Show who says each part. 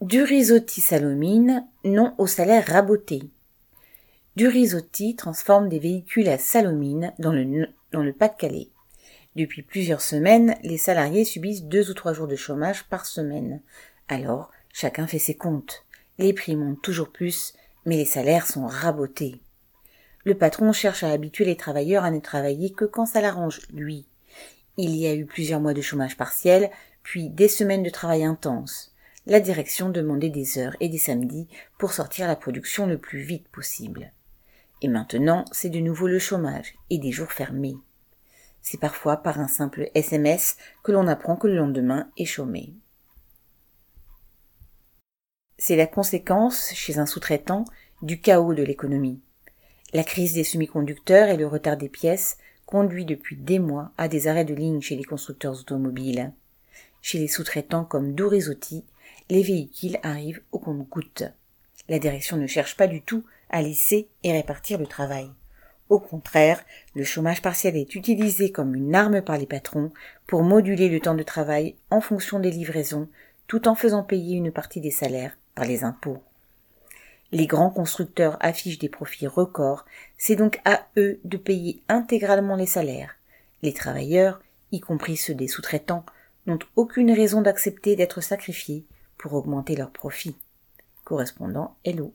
Speaker 1: Du risotti Salomine, non au salaire raboté. Du risotti transforme des véhicules à Salomine dans le, dans le Pas-de-Calais. Depuis plusieurs semaines, les salariés subissent deux ou trois jours de chômage par semaine. Alors, chacun fait ses comptes. Les prix montent toujours plus, mais les salaires sont rabotés. Le patron cherche à habituer les travailleurs à ne travailler que quand ça l'arrange, lui. Il y a eu plusieurs mois de chômage partiel, puis des semaines de travail intense la direction demandait des heures et des samedis pour sortir la production le plus vite possible. Et maintenant, c'est de nouveau le chômage et des jours fermés. C'est parfois par un simple SMS que l'on apprend que le lendemain est chômé. C'est la conséquence, chez un sous-traitant, du chaos de l'économie. La crise des semi-conducteurs et le retard des pièces conduit depuis des mois à des arrêts de ligne chez les constructeurs automobiles. Chez les sous-traitants comme Dorizotti, les véhicules arrivent au compte-gouttes. La direction ne cherche pas du tout à laisser et répartir le travail. Au contraire, le chômage partiel est utilisé comme une arme par les patrons pour moduler le temps de travail en fonction des livraisons, tout en faisant payer une partie des salaires par les impôts. Les grands constructeurs affichent des profits records, c'est donc à eux de payer intégralement les salaires. Les travailleurs, y compris ceux des sous-traitants, n'ont aucune raison d'accepter d'être sacrifiés pour augmenter leurs profits. Correspondant Hello.